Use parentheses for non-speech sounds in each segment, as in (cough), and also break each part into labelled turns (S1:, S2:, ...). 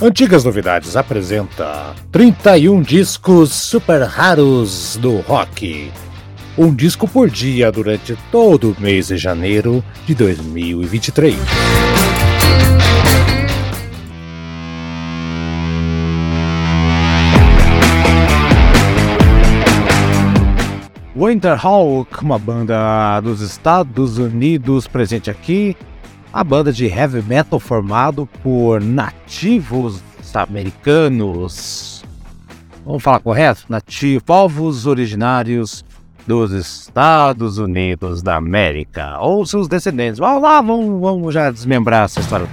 S1: Antigas Novidades apresenta 31 discos super raros do rock. Um disco por dia durante todo o mês de janeiro de 2023. Winterhawk, uma banda dos Estados Unidos presente aqui a banda de heavy metal formado por nativos americanos. Vamos falar correto? Nativos, povos originários dos Estados Unidos da América, ou seus descendentes. Vamos lá, vamos, vamos já desmembrar essa história.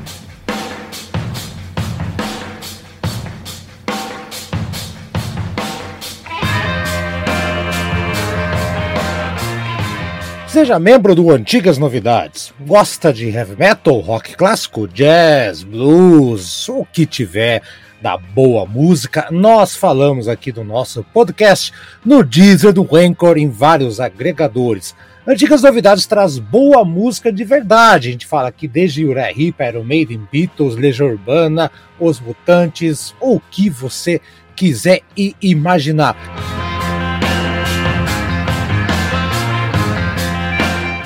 S1: Seja membro do Antigas Novidades. Gosta de heavy metal, rock clássico, jazz, blues, o que tiver da boa música, nós falamos aqui do nosso podcast no Deezer do Anchor em vários agregadores. Antigas Novidades traz boa música de verdade. A gente fala aqui desde Uriah Heep, Iron Maiden, Beatles, Legião Urbana, Os Mutantes, o que você quiser e imaginar.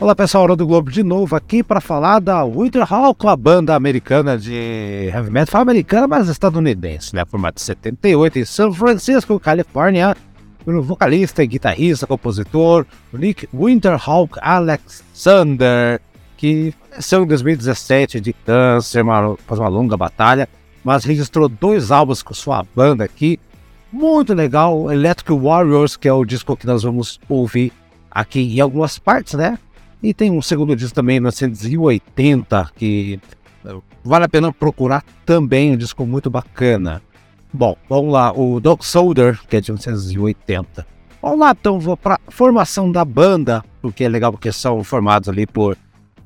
S1: Olá pessoal, Hora do Globo de novo aqui para falar da Winterhawk, a banda americana de heavy metal, americana, mas estadunidense, né? Formada em 78 em São Francisco, Califórnia, pelo vocalista guitarrista, compositor Nick Winterhawk Alexander, que faleceu em 2017 de câncer, após uma longa batalha, mas registrou dois álbuns com sua banda aqui, muito legal, Electric Warriors, que é o disco que nós vamos ouvir aqui em algumas partes, né? E tem um segundo disco também, 1980, que eh, vale a pena procurar também, um disco muito bacana. Bom, vamos lá, o Dog Soldier, que é de 1980. Vamos lá, então, vou para formação da banda, o que é legal porque são formados ali por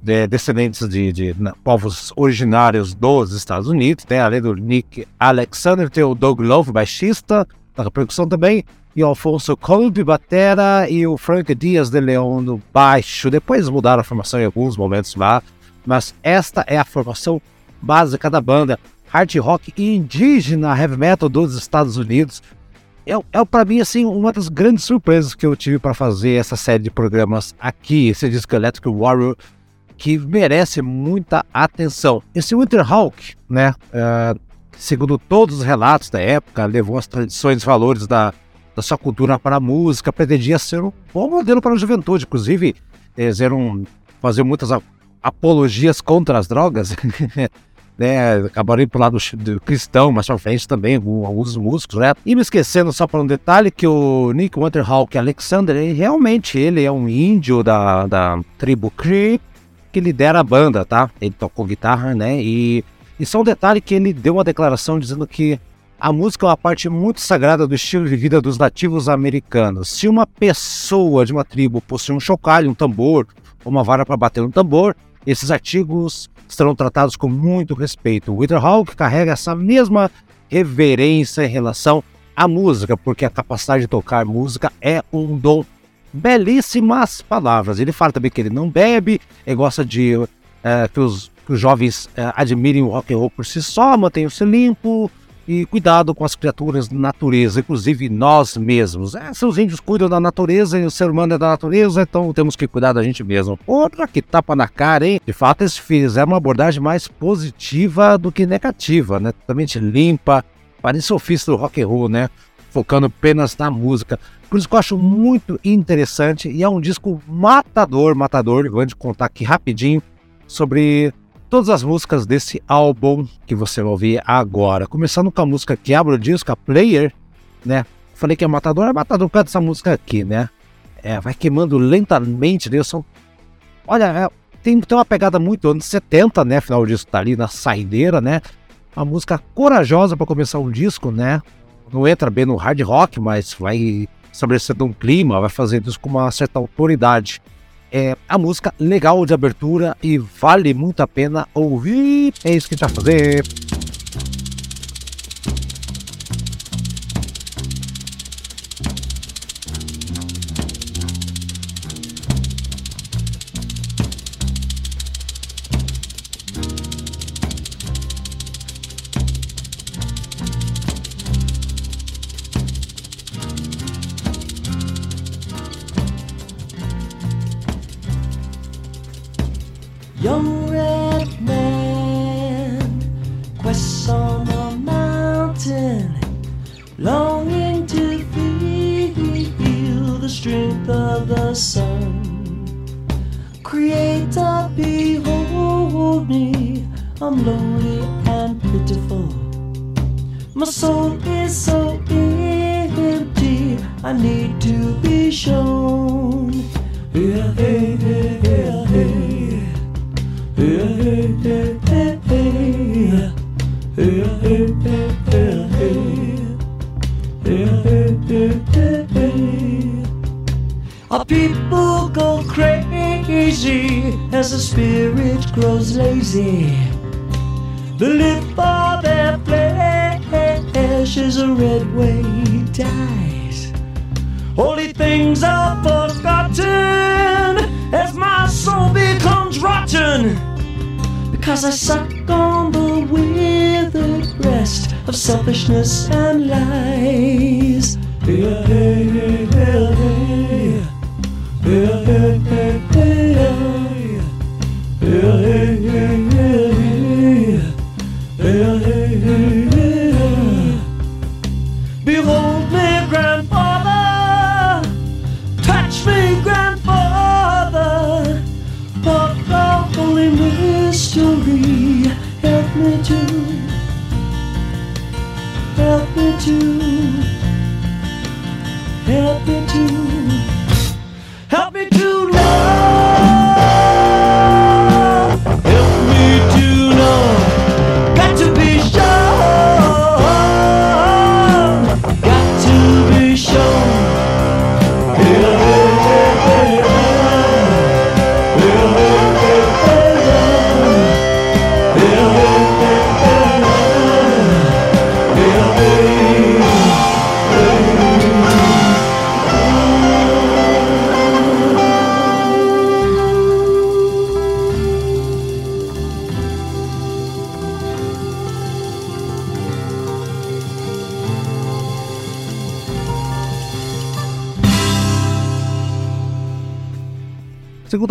S1: de, descendentes de, de na, povos originários dos Estados Unidos, né? Além do Nick Alexander, tem o Doug Love, baixista, da percussão também, e o Alfonso Colby, batera, e o Frank Dias de Leon no baixo. Depois mudaram a formação em alguns momentos lá, mas esta é a formação básica da banda. Hard rock indígena heavy metal dos Estados Unidos. É, é para mim assim uma das grandes surpresas que eu tive para fazer essa série de programas aqui, esse disco Electric Warrior, que merece muita atenção. Esse Winterhawk, né, uh, segundo todos os relatos da época, levou as tradições e valores da, da sua cultura para a música, pretendia ser um bom modelo para a juventude. Inclusive, eles eram fazer muitas apologias contra as drogas, (laughs) né? Acabaram indo para o lado do cristão, mas para frente também, alguns músicos, né? E me esquecendo só para um detalhe que o Nick Winterhawk Alexander, ele, realmente ele é um índio da, da tribo Cree que lidera a banda, tá? Ele tocou guitarra, né? E, e só um detalhe que ele deu uma declaração dizendo que a música é uma parte muito sagrada do estilo de vida dos nativos americanos. Se uma pessoa de uma tribo possui um chocalho, um tambor, ou uma vara para bater no tambor, esses artigos serão tratados com muito respeito. O Witherhawk carrega essa mesma reverência em relação à música, porque a capacidade de tocar música é um dom. Belíssimas palavras. Ele fala também que ele não bebe, ele gosta de é, que os que os jovens é, admirem o rock and roll por si só, mantenham-se limpo e cuidado com as criaturas da natureza, inclusive nós mesmos. É, se os índios cuidam da natureza e o ser humano é da natureza, então temos que cuidar da gente mesmo. Outra que tapa na cara, hein? De fato, eles fizeram uma abordagem mais positiva do que negativa, né? Totalmente limpa, parece ofício do rock and roll, né? Focando apenas na música. Por isso que eu acho muito interessante e é um disco matador, matador. Vou te contar aqui rapidinho sobre todas as músicas desse álbum que você vai ouvir agora. Começando com a música que abre o disco, a Player, né? Falei que é matador, é matador por causa dessa música aqui, né? É, vai queimando lentamente, né? São... Olha, é, tem, tem uma pegada muito anos 70, né? Afinal, o disco tá ali na saideira, né? Uma música corajosa para começar um disco, né? Não entra bem no hard rock, mas vai estabelecendo um clima, vai fazendo isso com uma certa autoridade é a música legal de abertura e vale muito a pena ouvir. É isso que a gente vai fazer.
S2: Because I suck on the withered breast of selfishness and lies. Yeah, hey, hey, hey, hey. Yeah, hey, hey, hey. Yeah, hey, hey, hey.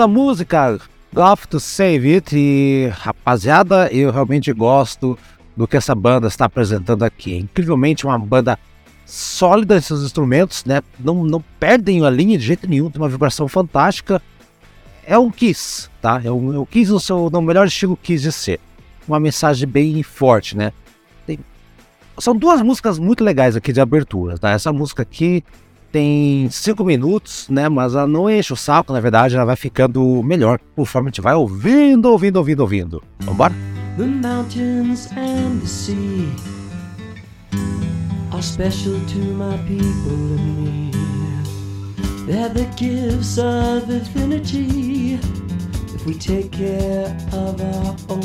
S1: Segunda música, Off to Save It. E rapaziada, eu realmente gosto do que essa banda está apresentando aqui. É incrivelmente uma banda sólida em seus instrumentos, né? Não, não perdem a linha de jeito nenhum, tem uma vibração fantástica. É um Kiss, tá? É um, é um Kiss no seu no melhor estilo Kiss de ser. Uma mensagem bem forte, né? Tem- São duas músicas muito legais aqui de abertura, tá? Essa música aqui tem cinco minutos, né? Mas ela não enche o saco, na verdade, ela vai ficando melhor conforme a gente vai ouvindo, ouvindo, ouvindo, ouvindo. Vambora?
S2: The mountains and the sea are special to my people and me. They're the gifts of infinity if we take care of our own.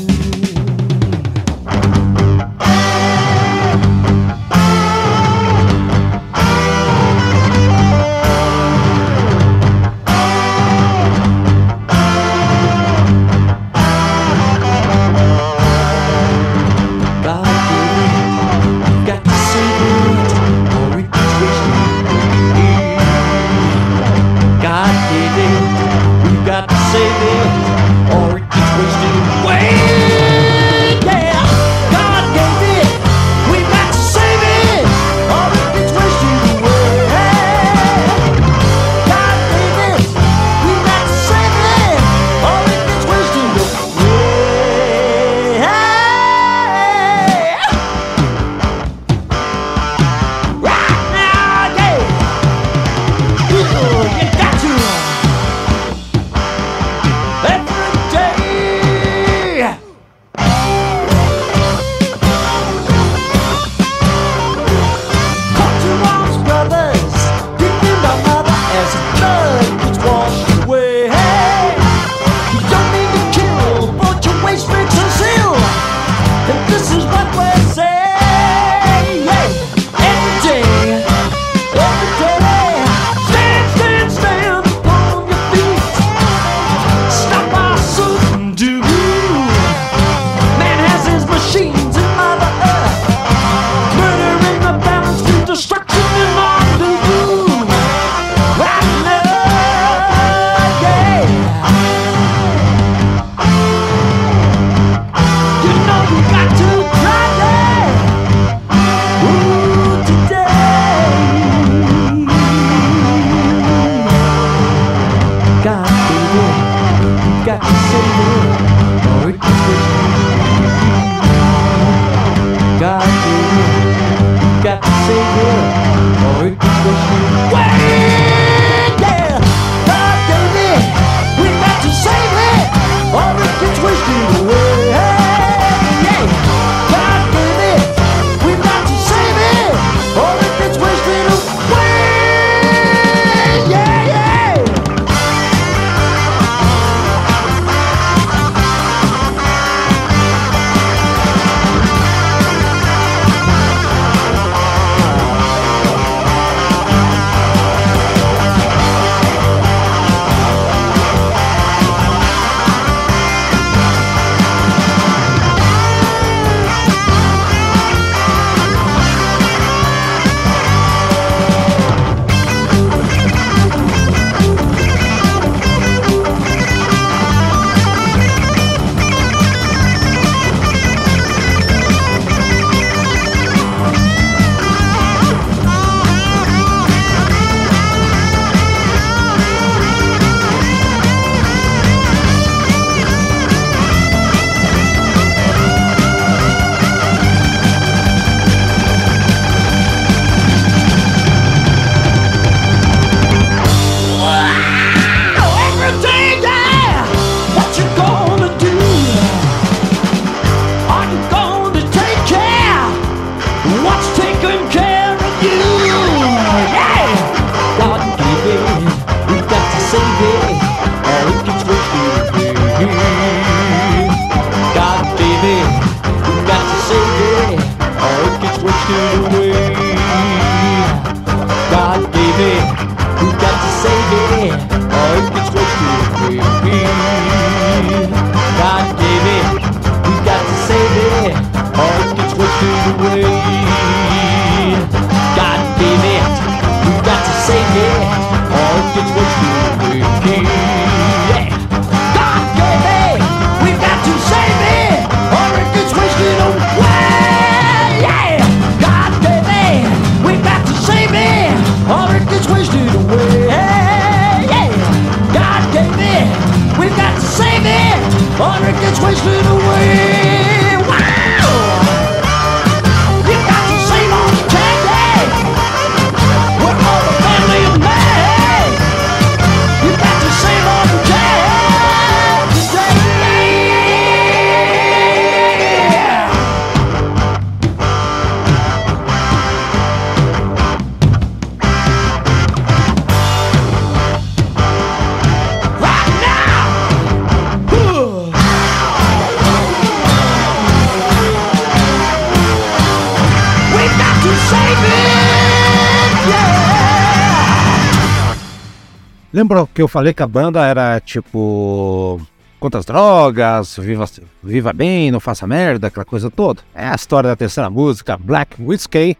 S1: lembra que eu falei que a banda era tipo. Contra as drogas, viva, viva bem, não faça merda, aquela coisa toda. É a história da terceira música, Black Whiskey,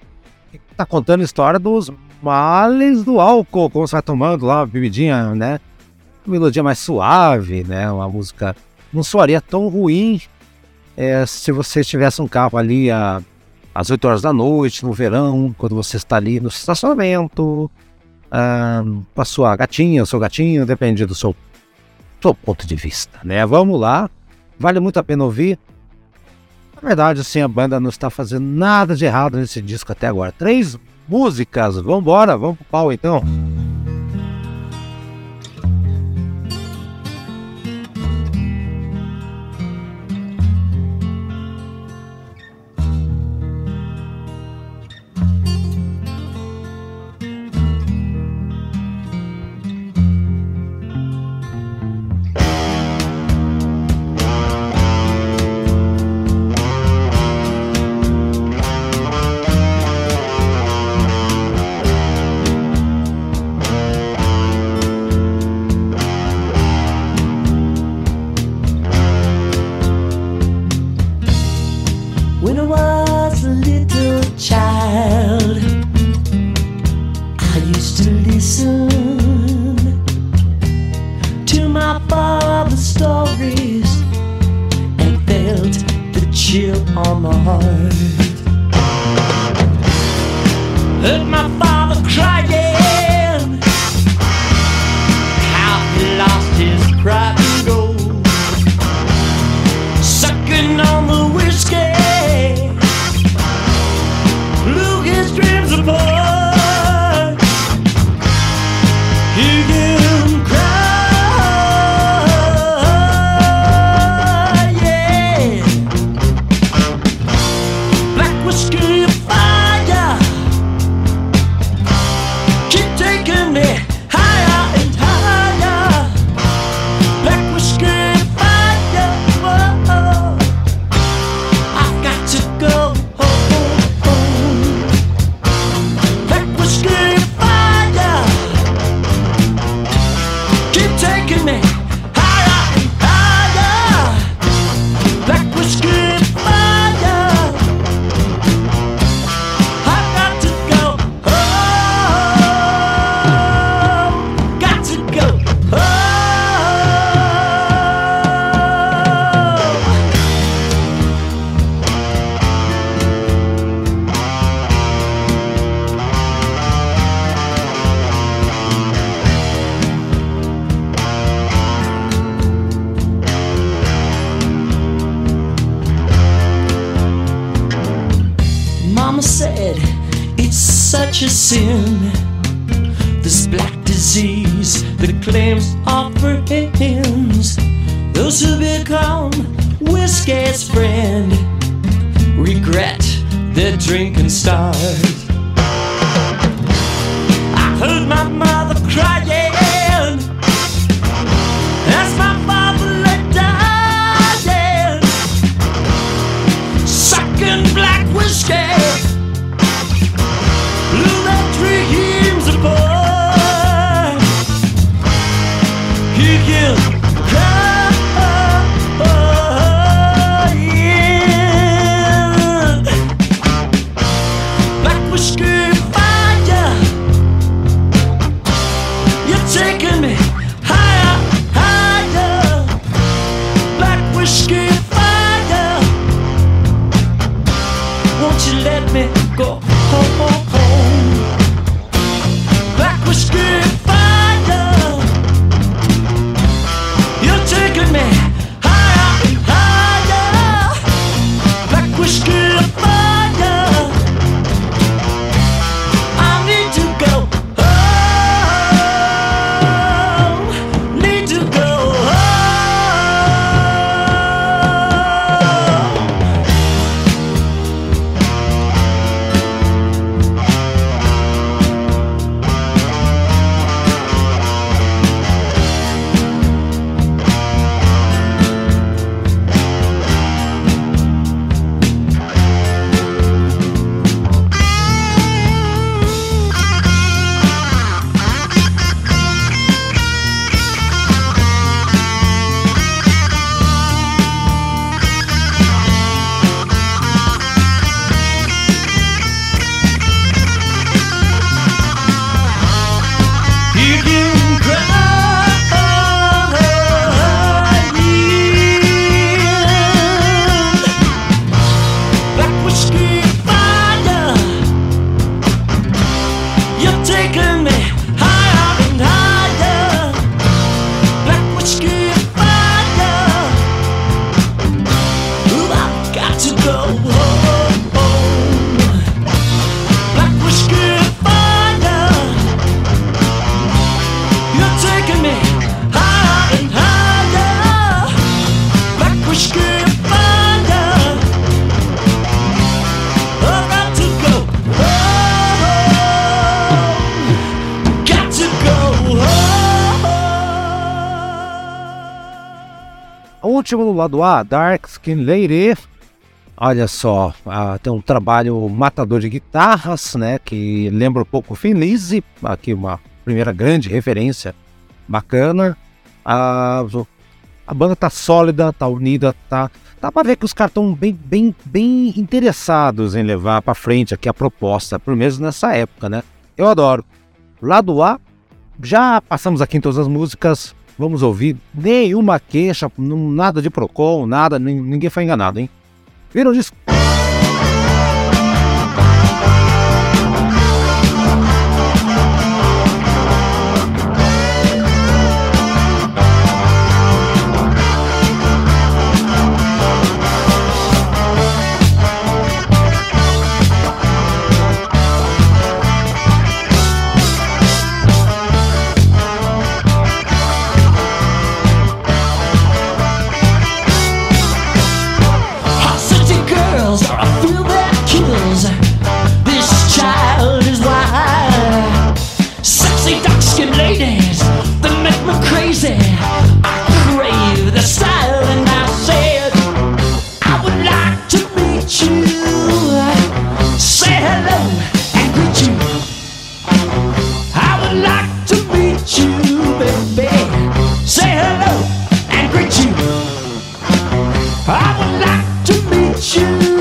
S1: que tá contando a história dos males do álcool, como você vai tomando lá bebidinha, né? Uma melodia mais suave, né? Uma música não soaria tão ruim é, se você tivesse um carro ali a, às 8 horas da noite, no verão, quando você está ali no estacionamento, uh, para sua gatinha, seu gatinho, depende do seu, seu ponto de vista, né? Vamos lá, vale muito a pena ouvir. Na verdade, assim, a banda não está fazendo nada de errado nesse disco até agora. Três músicas, vambora, vamos pro pau então.
S2: hurt my said it's such a sin. This black disease that claims offerings. Those who become whiskey's friend regret their drinking start. I heard my mother cry. Último no lado A, Dark Skin Lady. Olha só, ah, tem um trabalho matador de guitarras, né? Que lembra um pouco Finlise, aqui uma primeira grande referência bacana. Ah, a banda tá sólida, tá unida, tá. Dá pra ver que os caras estão bem, bem, bem interessados em levar pra frente aqui a proposta, pelo menos nessa época, né? Eu adoro. Lado A, já passamos aqui em todas as músicas, vamos ouvir. Nenhuma queixa, nada de Procon, nada, ninguém foi enganado, hein? Viram say hello and greet you. I would like to meet you.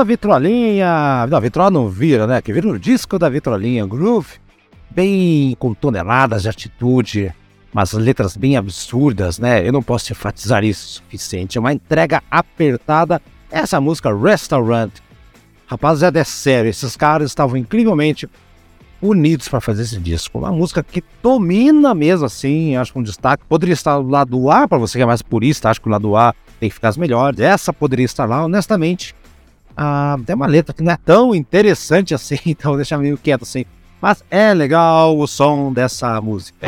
S2: A vitrolinha. Não, a vitrola não vira, né? Que vira o disco da vitrolinha. Groove, bem com toneladas de atitude, umas letras bem absurdas, né? Eu não posso enfatizar isso o suficiente. É uma entrega apertada. Essa música, Restaurant. Rapaziada, é sério, esses caras estavam incrivelmente unidos para fazer esse disco. Uma música que domina mesmo assim, acho que um destaque. Poderia estar do lado A, para você que é mais purista, acho que o lado A tem que ficar as melhores. Essa poderia estar lá, honestamente. Ah, tem uma letra que não é tão interessante assim, (laughs) então deixa meio quieto assim. Mas é legal o som dessa música.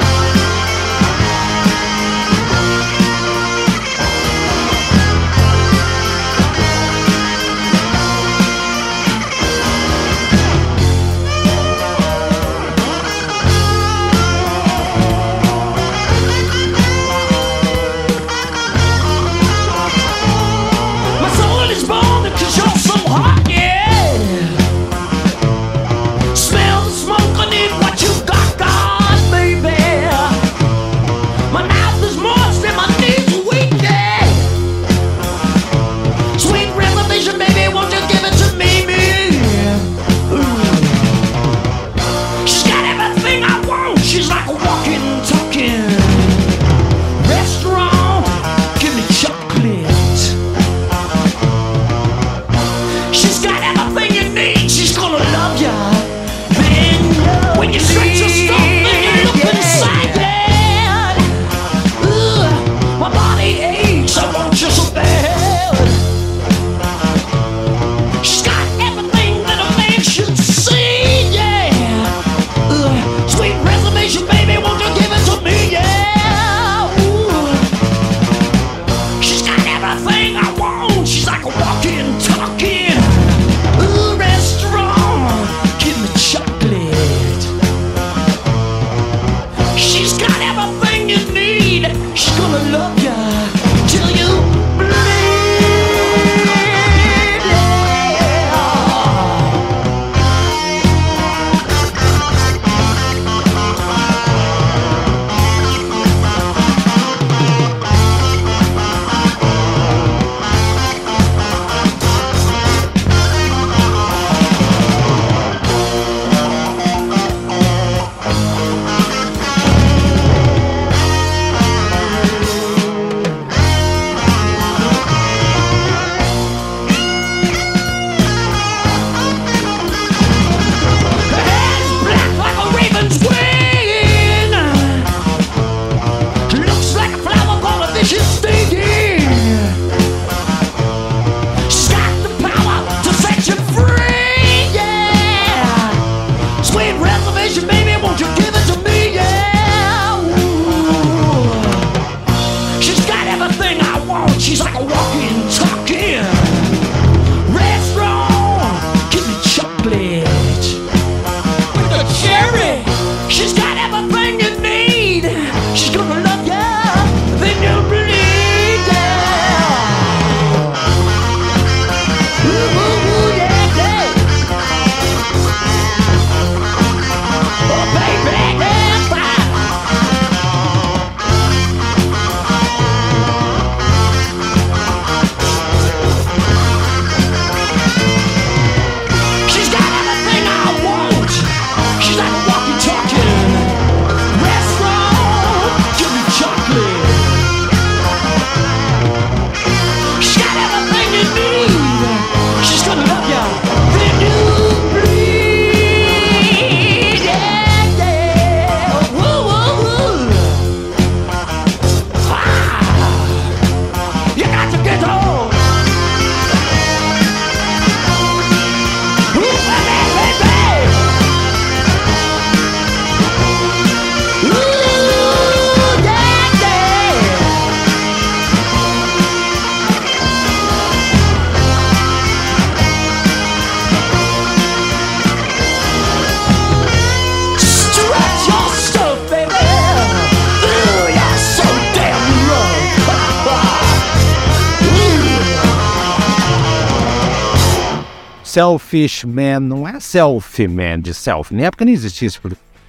S1: Selfish man não é selfie man de selfie, na época não existia isso,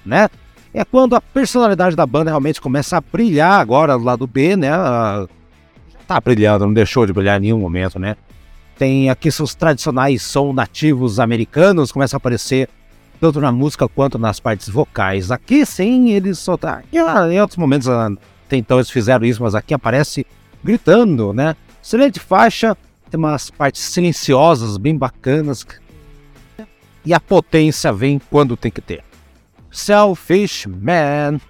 S1: né? É quando a personalidade da banda realmente começa a brilhar agora do lado B, né? Ah, Tá brilhando, não deixou de brilhar em nenhum momento, né? Tem aqui seus tradicionais som nativos americanos, começa a aparecer tanto na música quanto nas partes vocais. Aqui sim, eles só tá. ah, Em outros momentos, ah, até então eles fizeram isso, mas aqui aparece gritando, né? Excelente faixa, tem umas partes silenciosas bem bacanas. E a potência vem quando tem que ter. Selfish Man.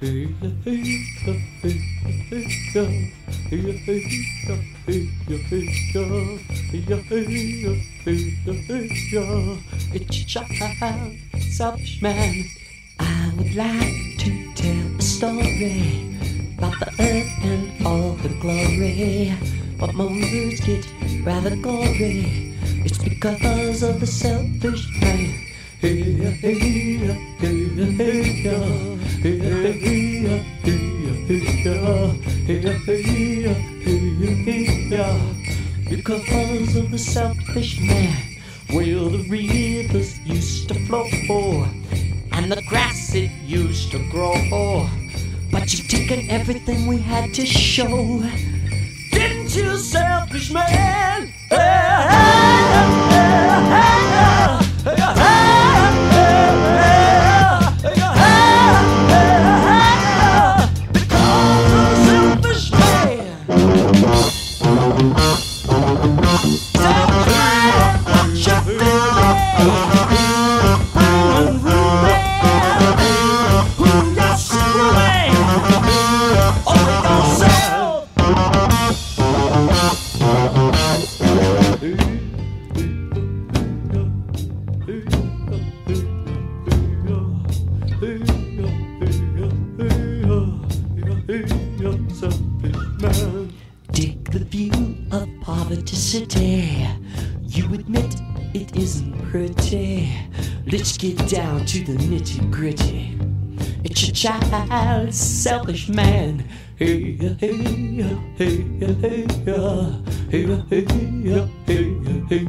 S2: Selfish man. I would like to tell a story about the earth and all her glory. But my words get rather gory. It's because of the selfish pain. Hey, hey, hey, hey, hey, hey, hey, hey, because of the selfish man, where the rivers used to flow, and the grass it used to grow. But you've taken everything we had to show. Didn't you, selfish man? Yeah. Down to the nitty gritty. It's a child, selfish man. Hey, hey, hey, hey, hey, hey, hey, hey, hey, hey,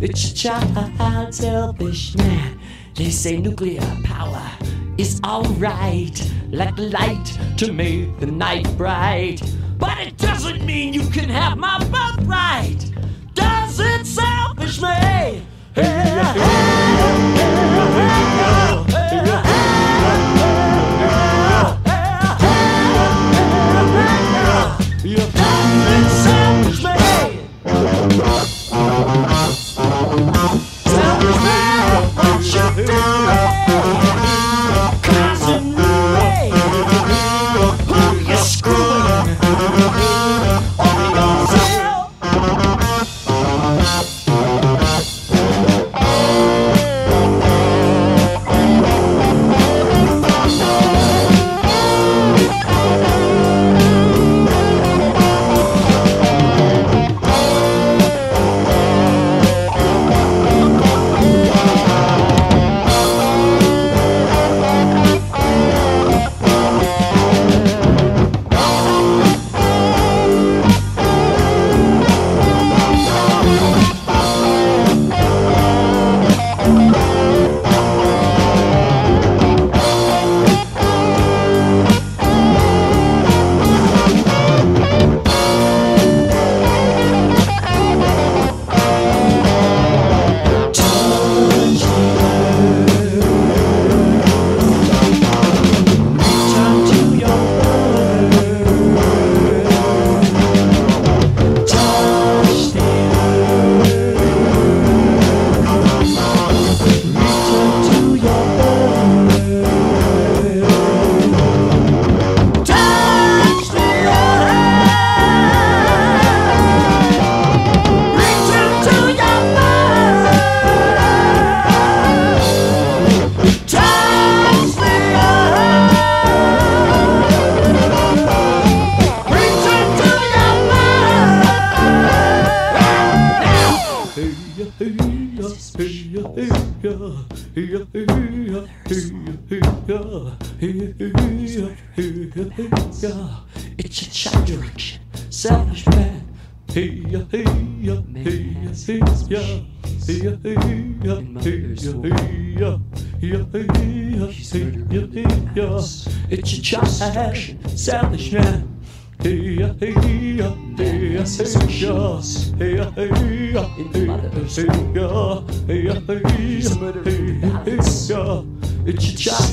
S2: It's a child, selfish man. They say nuclear power is alright, like light to make the night bright. But it doesn't mean you can have my birthright selfish me. Hey, yeah, hey, yeah, hey, yeah, Selfish man, shut down. It's a child direction. Selfish man. Hey, hey, hey, hey, hey, hey, it's a child, direction, selfish man. It's a child,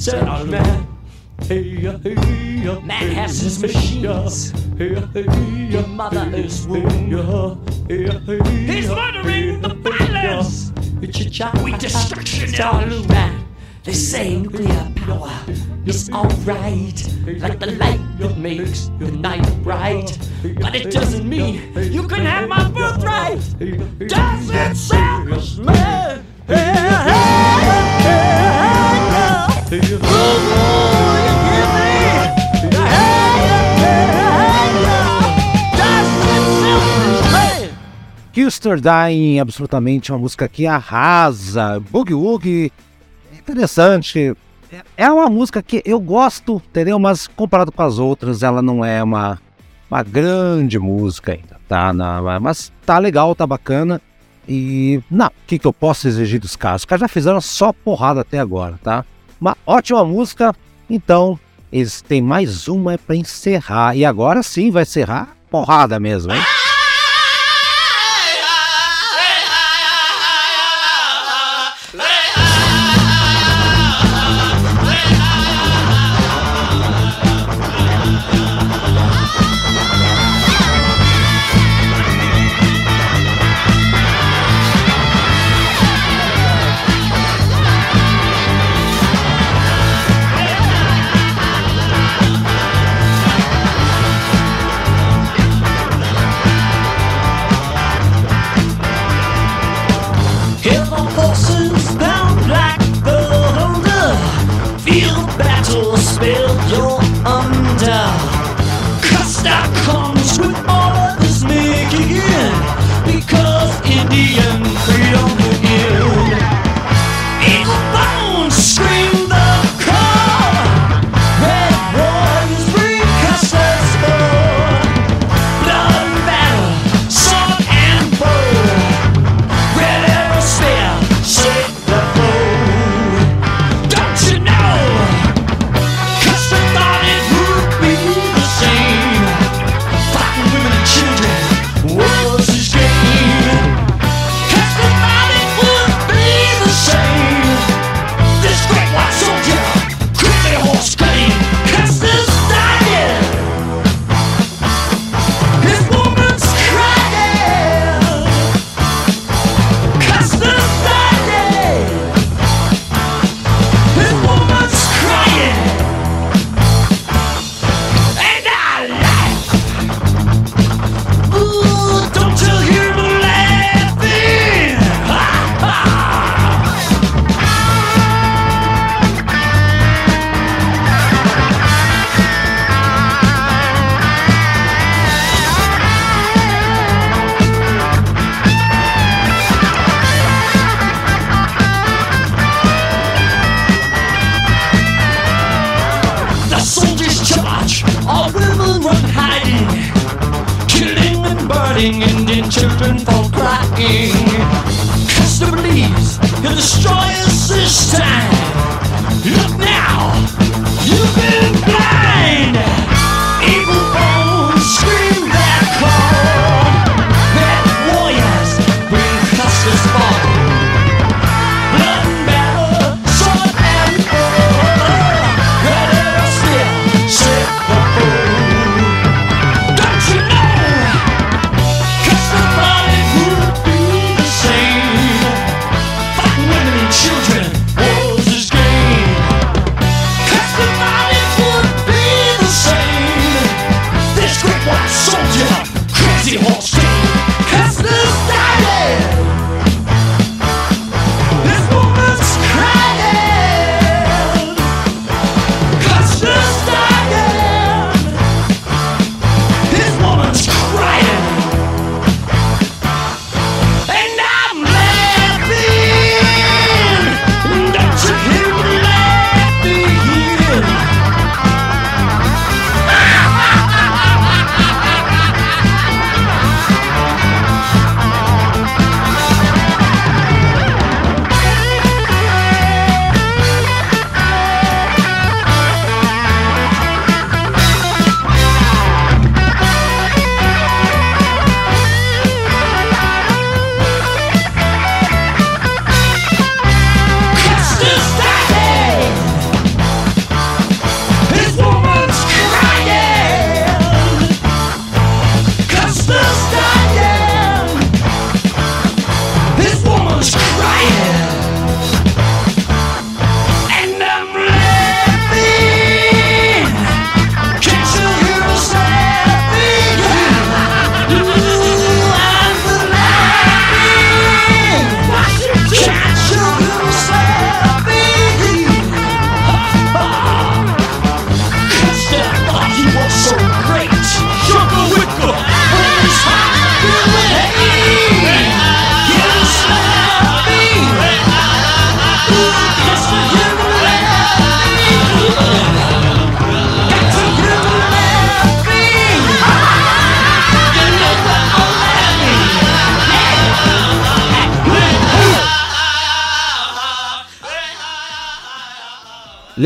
S2: selfish man.
S3: Man has his machines. Your mother
S2: is wounded.
S3: He's murdering the
S2: balance.
S3: We destruction it
S2: man. They say nuclear power is alright, like the light that makes the night bright. But it doesn't mean you can have my birthright. Does it savage man?
S1: Hey, hey, hey, Kilster Dying, absolutamente uma música que arrasa. Boogie Woogie, interessante. É uma música que eu gosto, entendeu? Mas comparado com as outras, ela não é uma, uma grande música ainda, tá? Mas tá legal, tá bacana. E, não, o que, que eu posso exigir dos caras? Os caras já fizeram só porrada até agora, tá? Uma ótima música, então eles têm mais uma para encerrar. E agora sim vai encerrar porrada mesmo, hein?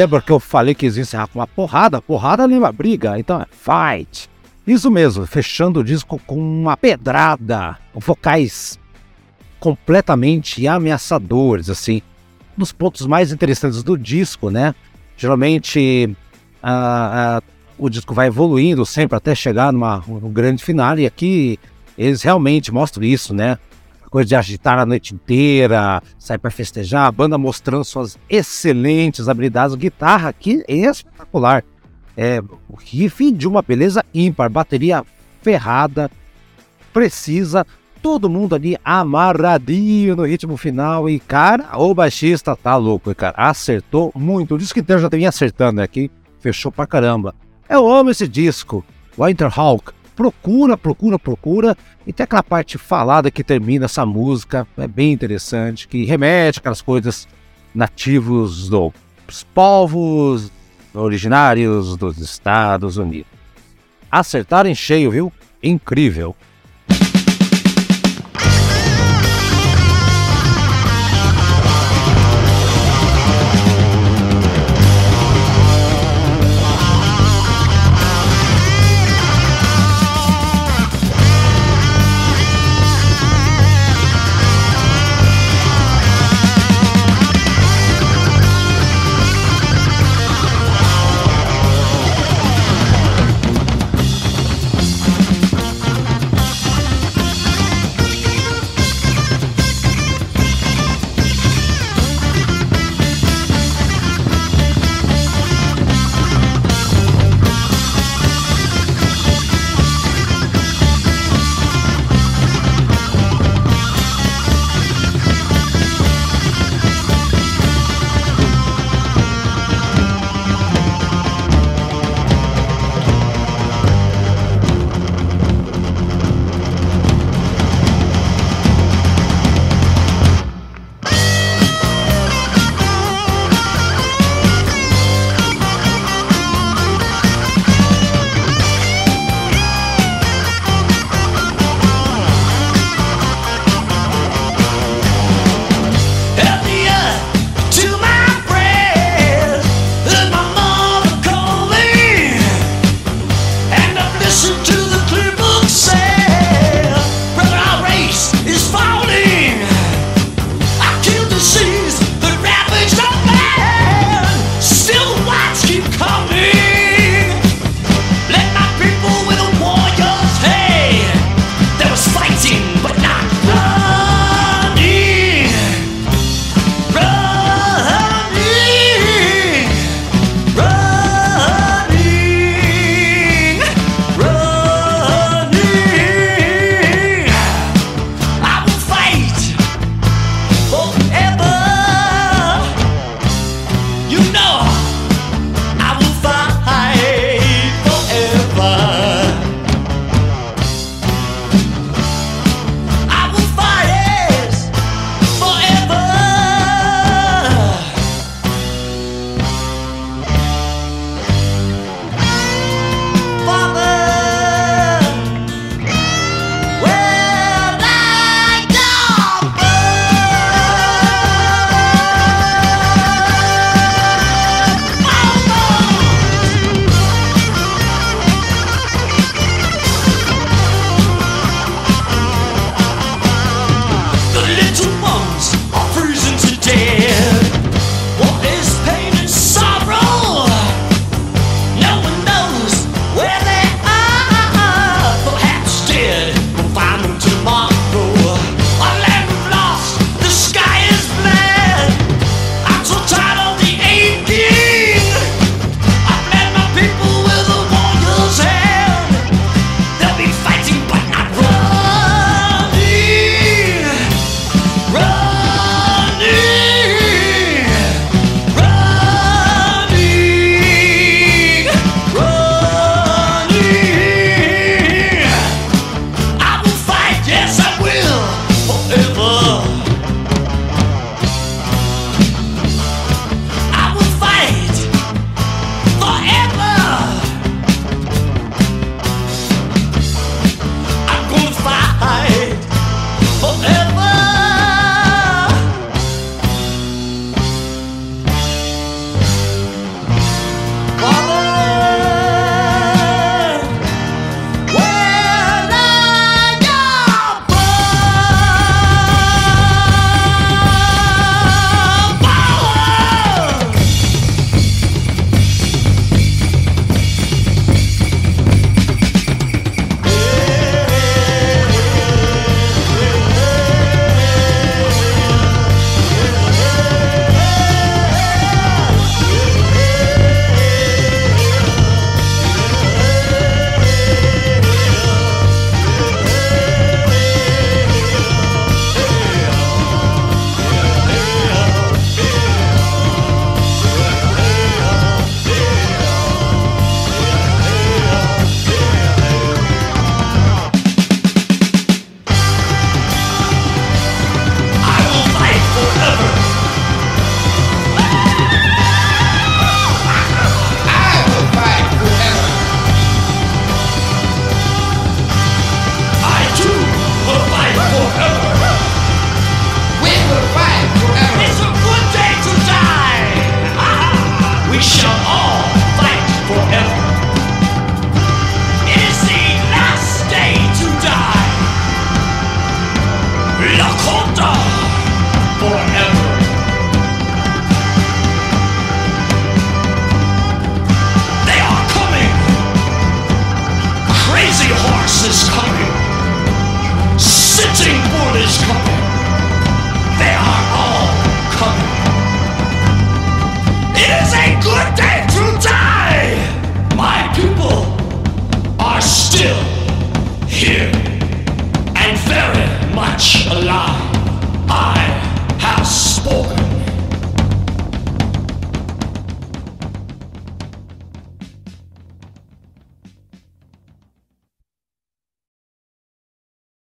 S1: Lembra que eu falei que existe uma porrada? Porrada lembra briga, então é fight. Isso mesmo, fechando o disco com uma pedrada, com vocais completamente ameaçadores, assim. Um dos pontos mais interessantes do disco, né? Geralmente o disco vai evoluindo sempre até chegar numa, num grande final, e aqui eles realmente mostram isso, né? Coisa de agitar a noite inteira, sair para festejar, a banda mostrando suas excelentes habilidades. Guitarra aqui é espetacular. É, o riff de uma beleza ímpar, bateria ferrada, precisa, todo mundo ali amarradinho no ritmo final. E cara, o baixista tá louco, cara, acertou muito. O disco inteiro já vinha acertando né, aqui, fechou pra caramba. Eu amo esse disco, Winterhawk. Procura, procura, procura. E tem aquela parte falada que termina essa música, é bem interessante, que remete aquelas coisas nativos dos povos originários dos Estados Unidos. Acertaram em cheio, viu? Incrível.
S2: find them too.